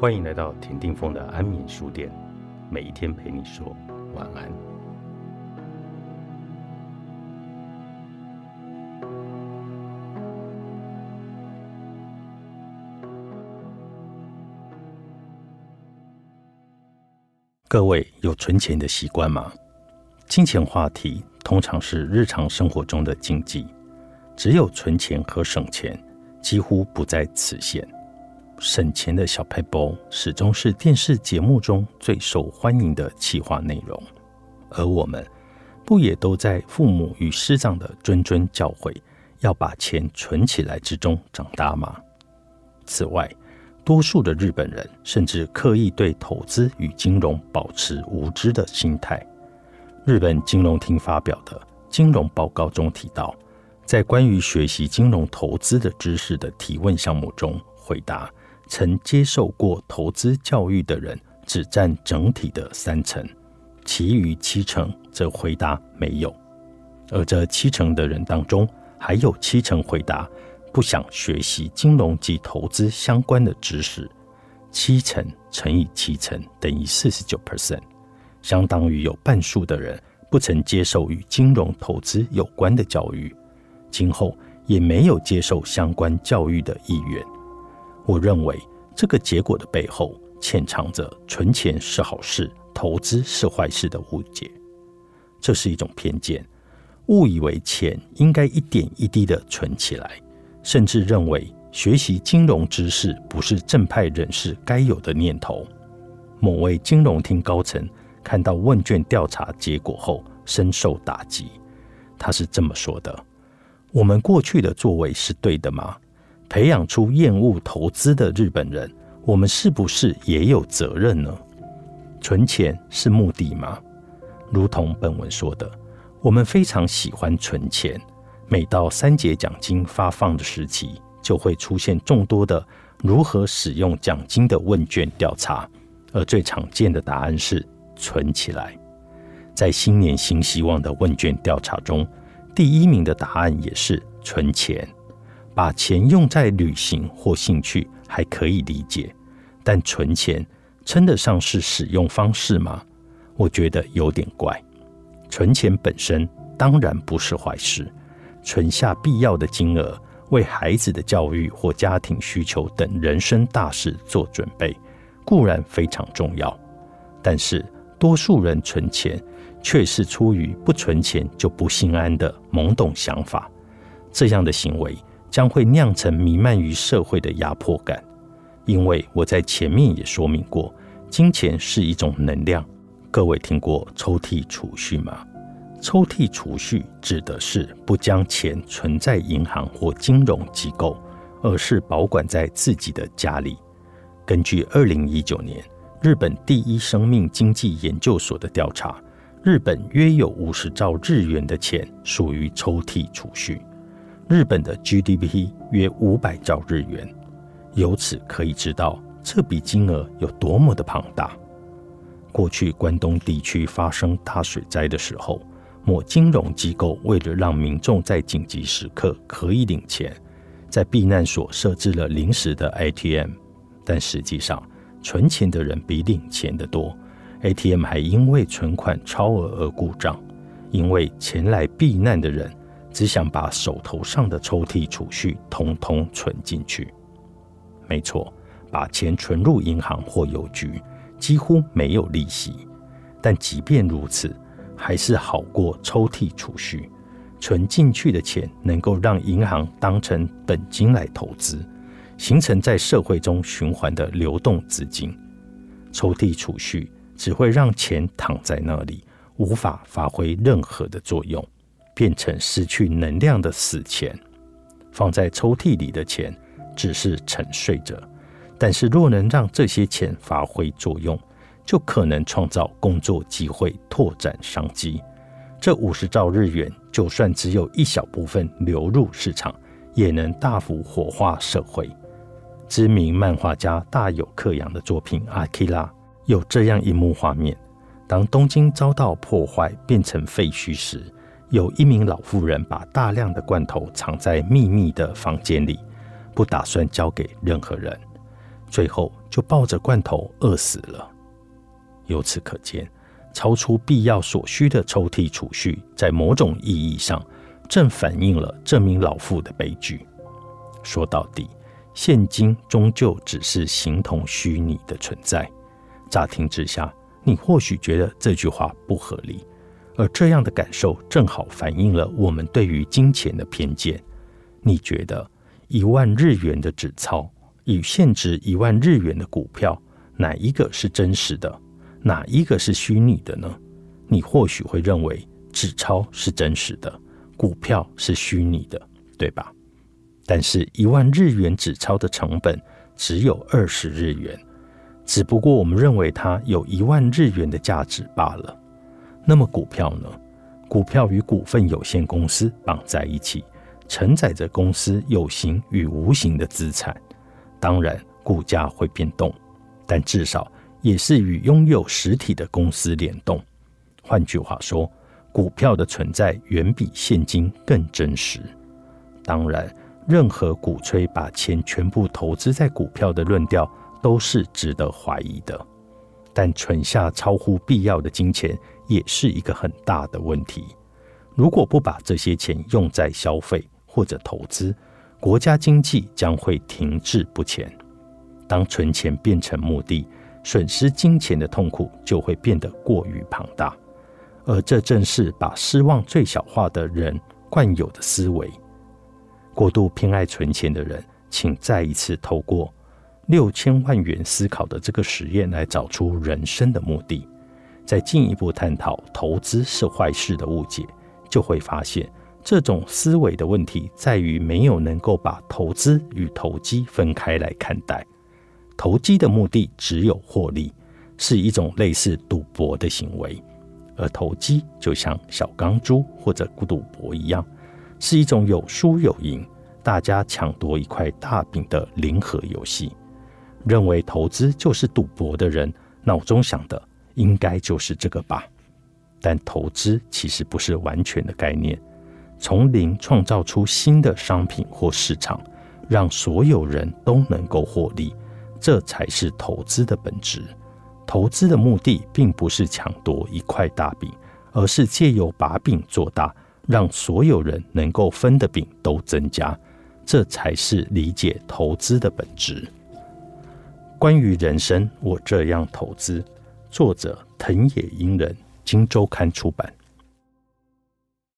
欢迎来到田定峰的安眠书店，每一天陪你说晚安。各位有存钱的习惯吗？金钱话题通常是日常生活中的禁忌，只有存钱和省钱几乎不在此限。省钱的小配包始终是电视节目中最受欢迎的企划内容，而我们不也都在父母与师长的谆谆教诲，要把钱存起来之中长大吗？此外，多数的日本人甚至刻意对投资与金融保持无知的心态。日本金融厅发表的金融报告中提到，在关于学习金融投资的知识的提问项目中，回答。曾接受过投资教育的人只占整体的三成，其余七成则回答没有。而这七成的人当中，还有七成回答不想学习金融及投资相关的知识。七成乘以七成等于四十九 percent，相当于有半数的人不曾接受与金融投资有关的教育，今后也没有接受相关教育的意愿。我认为这个结果的背后潜藏着存钱是好事、投资是坏事的误解。这是一种偏见，误以为钱应该一点一滴的存起来，甚至认为学习金融知识不是正派人士该有的念头。某位金融厅高层看到问卷调查结果后深受打击，他是这么说的：“我们过去的作为是对的吗？”培养出厌恶投资的日本人，我们是不是也有责任呢？存钱是目的吗？如同本文说的，我们非常喜欢存钱。每到三节奖金发放的时期，就会出现众多的如何使用奖金的问卷调查，而最常见的答案是存起来。在新年新希望的问卷调查中，第一名的答案也是存钱。把钱用在旅行或兴趣还可以理解，但存钱称得上是使用方式吗？我觉得有点怪。存钱本身当然不是坏事，存下必要的金额，为孩子的教育或家庭需求等人生大事做准备，固然非常重要。但是多数人存钱却是出于不存钱就不心安的懵懂想法，这样的行为。将会酿成弥漫于社会的压迫感，因为我在前面也说明过，金钱是一种能量。各位听过抽屉储蓄吗？抽屉储蓄指的是不将钱存在银行或金融机构，而是保管在自己的家里。根据二零一九年日本第一生命经济研究所的调查，日本约有五十兆日元的钱属于抽屉储蓄。日本的 GDP 约五百兆日元，由此可以知道这笔金额有多么的庞大。过去关东地区发生大水灾的时候，某金融机构为了让民众在紧急时刻可以领钱，在避难所设置了临时的 ATM，但实际上存钱的人比领钱的多，ATM 还因为存款超额而故障，因为前来避难的人。只想把手头上的抽屉储蓄通通存进去。没错，把钱存入银行或邮局几乎没有利息，但即便如此，还是好过抽屉储蓄。存进去的钱能够让银行当成本金来投资，形成在社会中循环的流动资金。抽屉储蓄只会让钱躺在那里，无法发挥任何的作用。变成失去能量的死钱，放在抽屉里的钱只是沉睡着。但是若能让这些钱发挥作用，就可能创造工作机会，拓展商机。这五十兆日元，就算只有一小部分流入市场，也能大幅活化社会。知名漫画家大有克洋的作品《阿基拉》有这样一幕画面：当东京遭到破坏，变成废墟时。有一名老妇人把大量的罐头藏在秘密的房间里，不打算交给任何人。最后就抱着罐头饿死了。由此可见，超出必要所需的抽屉储蓄，在某种意义上，正反映了这名老妇的悲剧。说到底，现金终究只是形同虚拟的存在。乍听之下，你或许觉得这句话不合理，而这样的感受正好反映了我们对于金钱的偏见。你觉得一万日元的纸钞与现值一万日元的股票，哪一个是真实的？哪一个是虚拟的呢？你或许会认为纸钞是真实的，股票是虚拟的，对吧？但是，一万日元纸钞的成本只有二十日元，只不过我们认为它有一万日元的价值罢了。那么，股票呢？股票与股份有限公司绑在一起，承载着公司有形与无形的资产。当然，股价会变动，但至少。也是与拥有实体的公司联动。换句话说，股票的存在远比现金更真实。当然，任何鼓吹把钱全部投资在股票的论调都是值得怀疑的。但存下超乎必要的金钱也是一个很大的问题。如果不把这些钱用在消费或者投资，国家经济将会停滞不前。当存钱变成目的，损失金钱的痛苦就会变得过于庞大，而这正是把失望最小化的人惯有的思维。过度偏爱存钱的人，请再一次透过六千万元思考的这个实验来找出人生的目的，再进一步探讨投资是坏事的误解，就会发现这种思维的问题在于没有能够把投资与投机分开来看待。投机的目的只有获利，是一种类似赌博的行为，而投机就像小钢珠或者赌博一样，是一种有输有赢、大家抢夺一块大饼的零和游戏。认为投资就是赌博的人，脑中想的应该就是这个吧？但投资其实不是完全的概念，从零创造出新的商品或市场，让所有人都能够获利。这才是投资的本质。投资的目的并不是抢夺一块大饼，而是借由把饼做大，让所有人能够分的饼都增加。这才是理解投资的本质。关于人生，我这样投资。作者：藤野英人，金周刊出版。